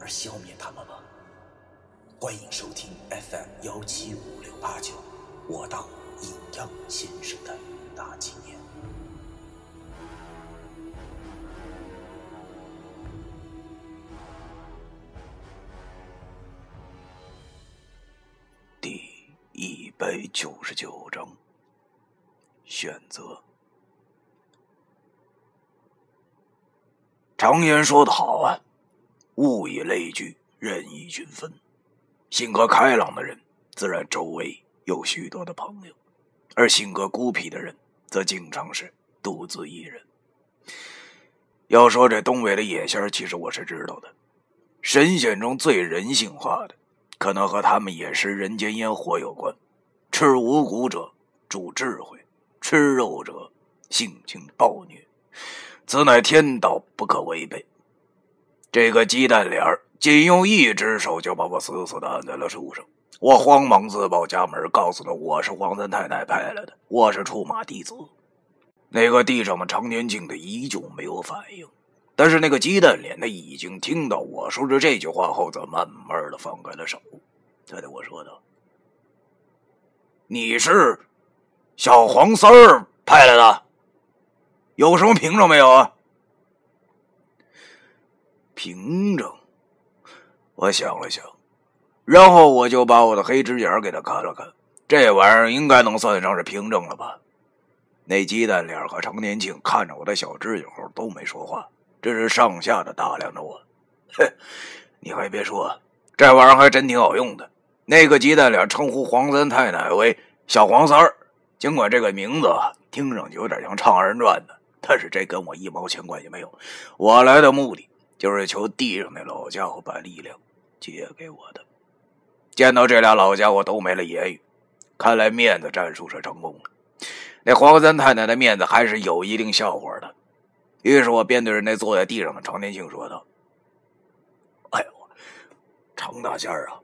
而消灭他们吗？欢迎收听 FM 幺七五六八九，我当阴阳先生的大纪念。第一百九十九章，选择。常言说得好啊，物以类聚，人以群分。性格开朗的人，自然周围有许多的朋友；而性格孤僻的人，则经常是独自一人。要说这东北的野仙其实我是知道的，神仙中最人性化的。可能和他们也是人间烟火有关。吃五谷者主智慧，吃肉者性情暴虐，此乃天道，不可违背。这个鸡蛋脸儿仅用一只手就把我死死的按在了树上。我慌忙自报家门，告诉他我是黄三太太派来的，我是出马弟子。那个地上的常年镜的依旧没有反应。但是那个鸡蛋脸的已经听到我说着这句话后，则慢慢的放开了手。他对我说道：“你是小黄三儿派来的，有什么凭证没有啊？”凭证，我想了想，然后我就把我的黑指甲给他看了看，这玩意儿应该能算得上是凭证了吧？那鸡蛋脸和常年庆看着我的小指甲后都没说话。这是上下的打量着我，哼，你还别说，这玩意儿还真挺好用的。那个鸡蛋脸称呼黄三太奶为小黄三儿，尽管这个名字听上去有点像唱二人转的，但是这跟我一毛钱关系没有。我来的目的就是求地上那老家伙把力量借给我的。见到这俩老家伙都没了言语，看来面子战术是成功了。那黄三太太的面子还是有一定笑话的。于是我便对着那坐在地上的常年庆说道：“哎呦，常大仙儿啊，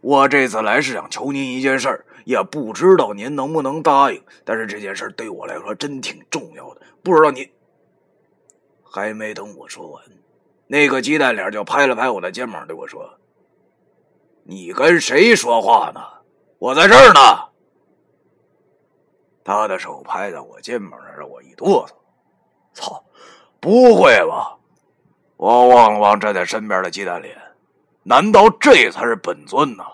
我这次来是想求您一件事儿，也不知道您能不能答应。但是这件事对我来说真挺重要的，不知道您……”还没等我说完，那个鸡蛋脸就拍了拍我的肩膀，对我说：“你跟谁说话呢？我在这儿呢。”他的手拍在我肩膀上，让我一哆嗦。操！不会吧！我望了望站在身边的鸡蛋脸，难道这才是本尊呢？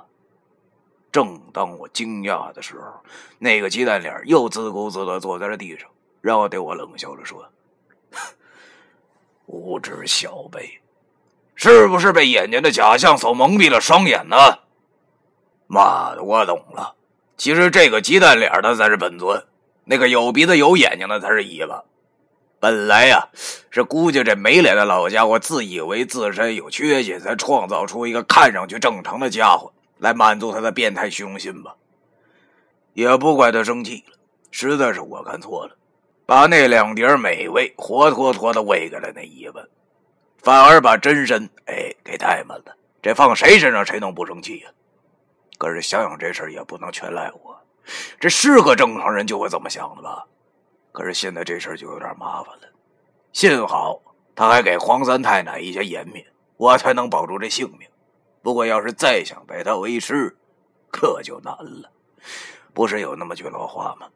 正当我惊讶的时候，那个鸡蛋脸又自顾自的坐在了地上，然后对我冷笑着说：“无知小辈，是不是被眼前的假象所蒙蔽了双眼呢？”妈的，我懂了，其实这个鸡蛋脸的才是本尊，那个有鼻子有眼睛的才是尾巴。本来呀，是估计这没脸的老家伙自以为自身有缺陷，才创造出一个看上去正常的家伙来满足他的变态虚荣心吧。也不怪他生气了，实在是我看错了，把那两碟美味活脱脱的喂给了那一文，反而把真身哎给怠慢了。这放谁身上谁能不生气呀？可是想想这事也不能全赖我，这是个正常人就会这么想的吧？可是现在这事就有点麻烦了，幸好他还给黄三太奶一些颜面，我才能保住这性命。不过要是再想拜他为师，可就难了。不是有那么句老话吗？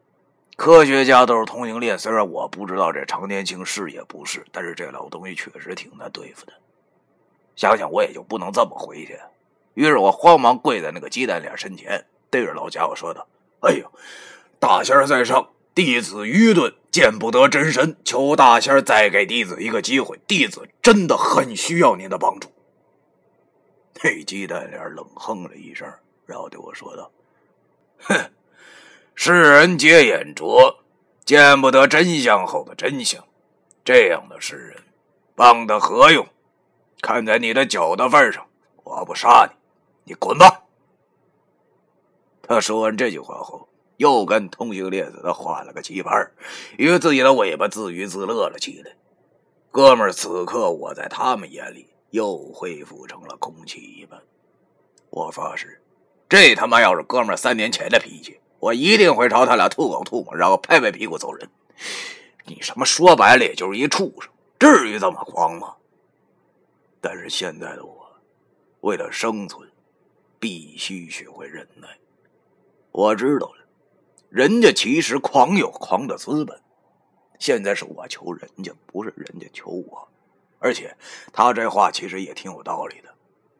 科学家都是同性恋。虽然我不知道这常年青是也不是，但是这老东西确实挺难对付的。想想我也就不能这么回去。于是我慌忙跪在那个鸡蛋脸身前，对着老家伙说道：“哎呦，大仙在上。”弟子愚钝，见不得真身，求大仙再给弟子一个机会。弟子真的很需要您的帮助。那鸡蛋脸冷哼了一声，然后对我说道：“哼，世人皆眼拙，见不得真相后的真相。这样的世人，帮他何用？看在你的酒的份上，我不杀你，你滚吧。他说完这句话后，又跟同性恋似的画了个棋盘，与自己的尾巴自娱自乐了起来。哥们，此刻我在他们眼里又恢复成了空气一般。我发誓，这他妈要是哥们三年前的脾气，我一定会朝他俩吐口唾沫，然后拍拍屁股走人。你什么说白了也就是一畜生，至于这么狂吗？但是现在的我，为了生存，必须学会忍耐。我知道了，人家其实狂有狂的资本。现在是我求人家，不是人家求我。而且他这话其实也挺有道理的，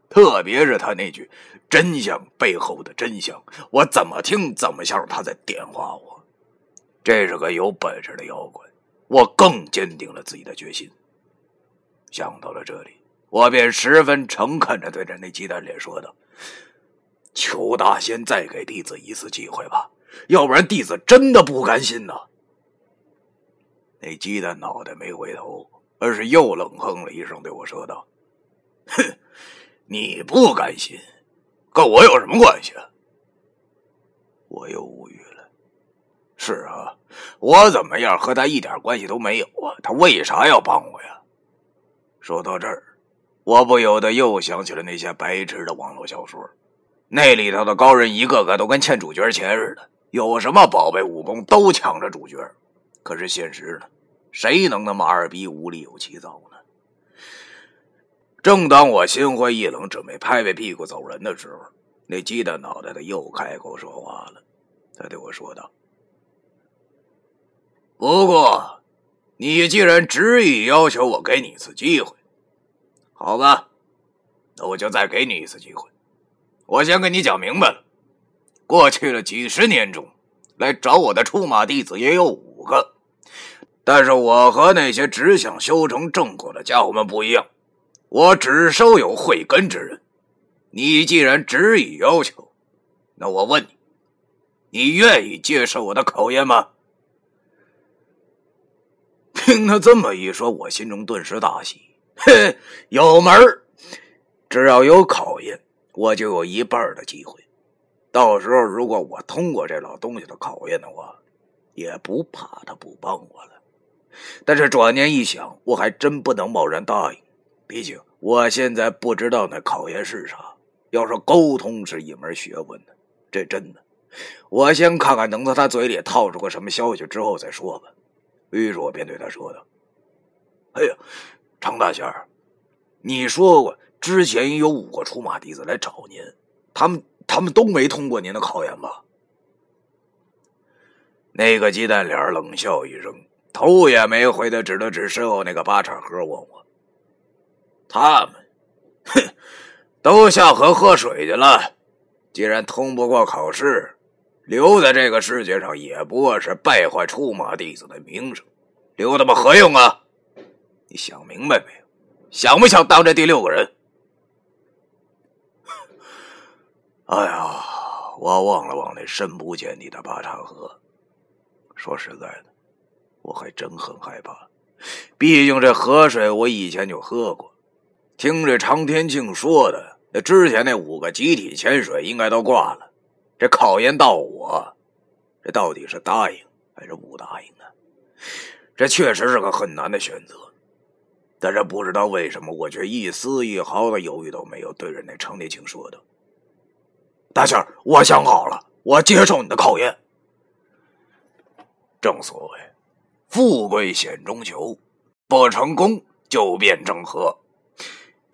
特别是他那句“真相背后的真相”，我怎么听怎么像是他在点化我。这是个有本事的妖怪，我更坚定了自己的决心。想到了这里，我便十分诚恳的对着那鸡蛋脸说道。求大仙再给弟子一次机会吧，要不然弟子真的不甘心呐。那鸡蛋脑袋没回头，而是又冷哼了一声，对我说道：“哼，你不甘心，跟我有什么关系啊？”我又无语了。是啊，我怎么样和他一点关系都没有啊？他为啥要帮我呀？说到这儿，我不由得又想起了那些白痴的网络小说。那里头的高人一个个都跟欠主角钱似的，有什么宝贝武功都抢着主角。可是现实呢？谁能那么二逼无理有其造呢？正当我心灰意冷，准备拍拍屁股走人的时候，那鸡蛋脑袋的又开口说话了。他对我说道：“不过，你既然执意要求我给你一次机会，好吧，那我就再给你一次机会。”我先跟你讲明白了，过去了几十年中，来找我的出马弟子也有五个，但是我和那些只想修成正果的家伙们不一样，我只收有慧根之人。你既然执意要求，那我问你，你愿意接受我的考验吗？听他这么一说，我心中顿时大喜，嘿，有门，只要有考验。我就有一半的机会，到时候如果我通过这老东西的考验的话，也不怕他不帮我了。但是转念一想，我还真不能贸然答应，毕竟我现在不知道那考验是啥。要说沟通是一门学问呢，这真的。我先看看能从他嘴里套出个什么消息之后再说吧。于是我便对他说道：“哎呀，常大仙儿，你说过。”之前有五个出马弟子来找您，他们他们都没通过您的考验吧？那个鸡蛋脸冷笑一声，头也没回的指了指身后那个八叉盒，问我：“他们，哼，都下河喝水去了。既然通不过考试，留在这个世界上也不过是败坏出马弟子的名声，留他们何用啊？你想明白没有？想不想当这第六个人？” 哎呀，我望了望那深不见底的八岔河，说实在的，我还真很害怕。毕竟这河水我以前就喝过，听这常天庆说的，那之前那五个集体潜水应该都挂了。这考验到我，这到底是答应还是不答应呢？这确实是个很难的选择。但是不知道为什么，我却一丝一毫的犹豫都没有，对着那常天庆说道。大仙儿，我想好了，我接受你的考验。正所谓，富贵险中求，不成功就变正和。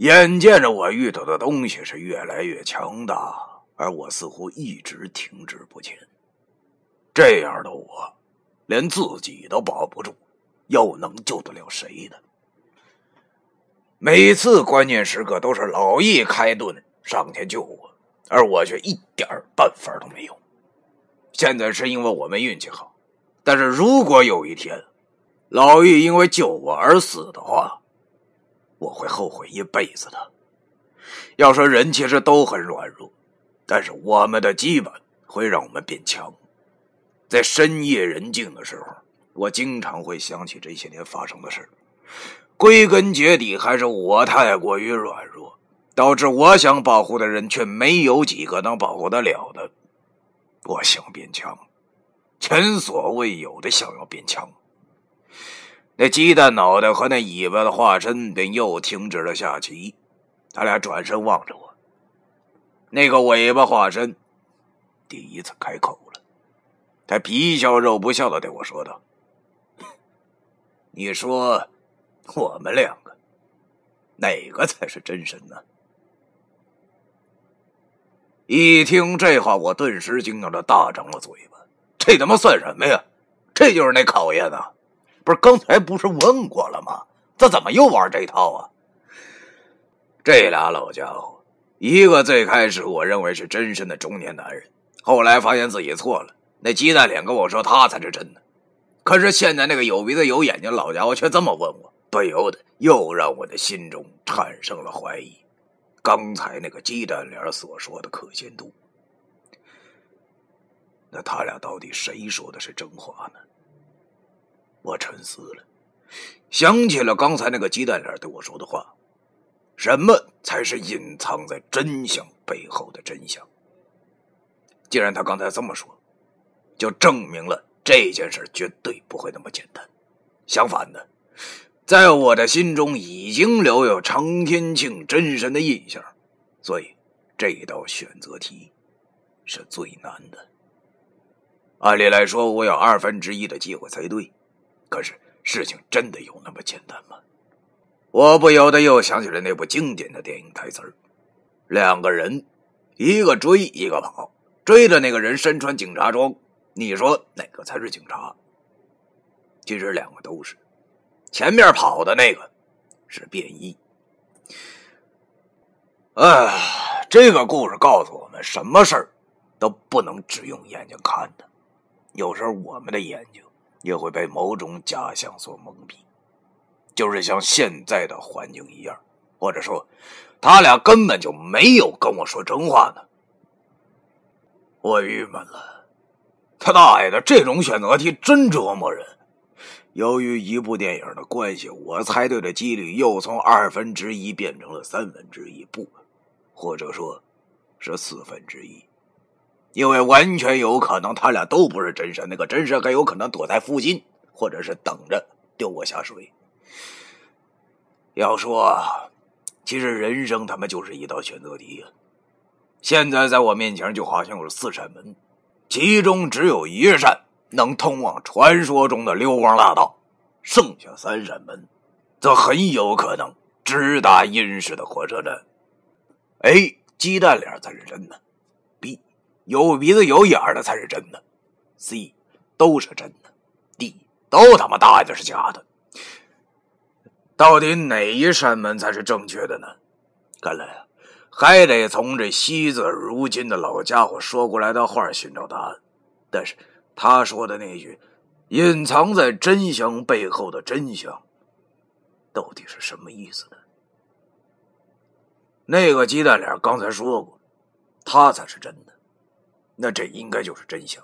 眼见着我遇到的东西是越来越强大，而我似乎一直停滞不前。这样的我，连自己都保不住，又能救得了谁呢？每次关键时刻，都是老易开盾上前救我。而我却一点办法都没有。现在是因为我们运气好，但是如果有一天老易因为救我而死的话，我会后悔一辈子的。要说人其实都很软弱，但是我们的羁绊会让我们变强。在深夜人静的时候，我经常会想起这些年发生的事归根结底还是我太过于软弱。导致我想保护的人却没有几个能保护得了的。我想变强，前所未有的想要变强。那鸡蛋脑袋和那尾巴的化身便又停止了下棋，他俩转身望着我。那个尾巴化身第一次开口了，他皮笑肉不笑的对我说道：“你说，我们两个哪个才是真神呢？”一听这话，我顿时惊讶的大张了嘴巴。这他妈算什么呀？这就是那考验啊！不是刚才不是问过了吗？这怎么又玩这套啊？这俩老家伙，一个最开始我认为是真身的中年男人，后来发现自己错了。那鸡蛋脸跟我说他才是真的，可是现在那个有鼻子有眼睛老家伙却这么问我，不由得又让我的心中产生了怀疑。刚才那个鸡蛋脸所说的可信度，那他俩到底谁说的是真话呢？我沉思了，想起了刚才那个鸡蛋脸对我说的话：“什么才是隐藏在真相背后的真相？”既然他刚才这么说，就证明了这件事绝对不会那么简单。相反的，在我的心中已经留有常天庆真神的印象，所以这道选择题是最难的。按理来说，我有二分之一的机会猜对。可是，事情真的有那么简单吗？我不由得又想起了那部经典的电影台词两个人，一个追，一个跑。追的那个人身穿警察装，你说哪个才是警察？其实两个都是。前面跑的那个是便衣。哎，这个故事告诉我们，什么事儿都不能只用眼睛看的，有时候我们的眼睛。也会被某种假象所蒙蔽，就是像现在的环境一样，或者说，他俩根本就没有跟我说真话呢。我郁闷了，他大爷的，这种选择题真折磨人。由于一部电影的关系，我猜对的几率又从二分之一变成了三分之一，不，或者说，是四分之一。因为完全有可能他俩都不是真神，那个真神还有可能躲在附近，或者是等着丢我下水。要说，其实人生他妈就是一道选择题呀。现在在我面前就好像有四扇门，其中只有一扇能通往传说中的溜光大道，剩下三扇门，则很有可能直达阴世的火车站。哎鸡蛋脸才是真的。有鼻子有眼的才是真的，C 都是真的，D 都他妈大爷的是假的。到底哪一扇门才是正确的呢？看来啊，还得从这惜字如金的老家伙说过来的话寻找答案。但是他说的那句“隐藏在真相背后的真相”，到底是什么意思呢？那个鸡蛋脸刚才说过，他才是真的。那这应该就是真相。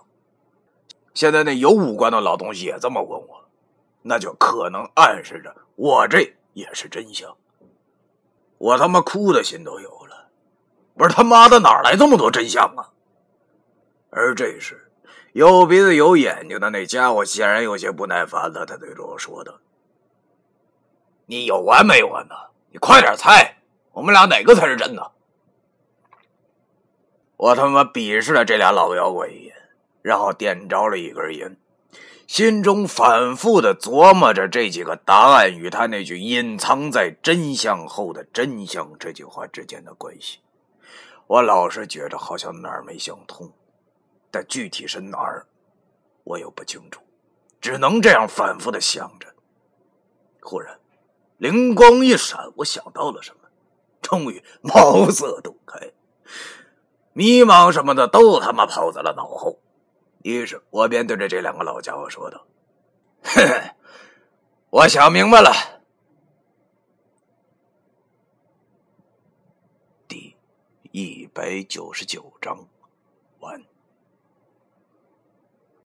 现在那有五官的老东西也这么问我，那就可能暗示着我这也是真相。我他妈哭的心都有了，不是他妈的哪来这么多真相啊？而这时，有鼻子有眼睛的那家伙显然有些不耐烦了，他对着我说道：“你有完没完呢？你快点猜，我们俩哪个才是真的？”我他妈鄙视了这俩老妖怪一眼，然后点着了一根烟，心中反复的琢磨着这几个答案与他那句“隐藏在真相后的真相”这句话之间的关系。我老是觉得好像哪儿没想通，但具体是哪儿，我又不清楚，只能这样反复的想着。忽然，灵光一闪，我想到了什么，终于茅塞顿开。迷茫什么的都他妈抛在了脑后，于是我便对着这两个老家伙说道：“哼，我想明白了。”第一百九十九章。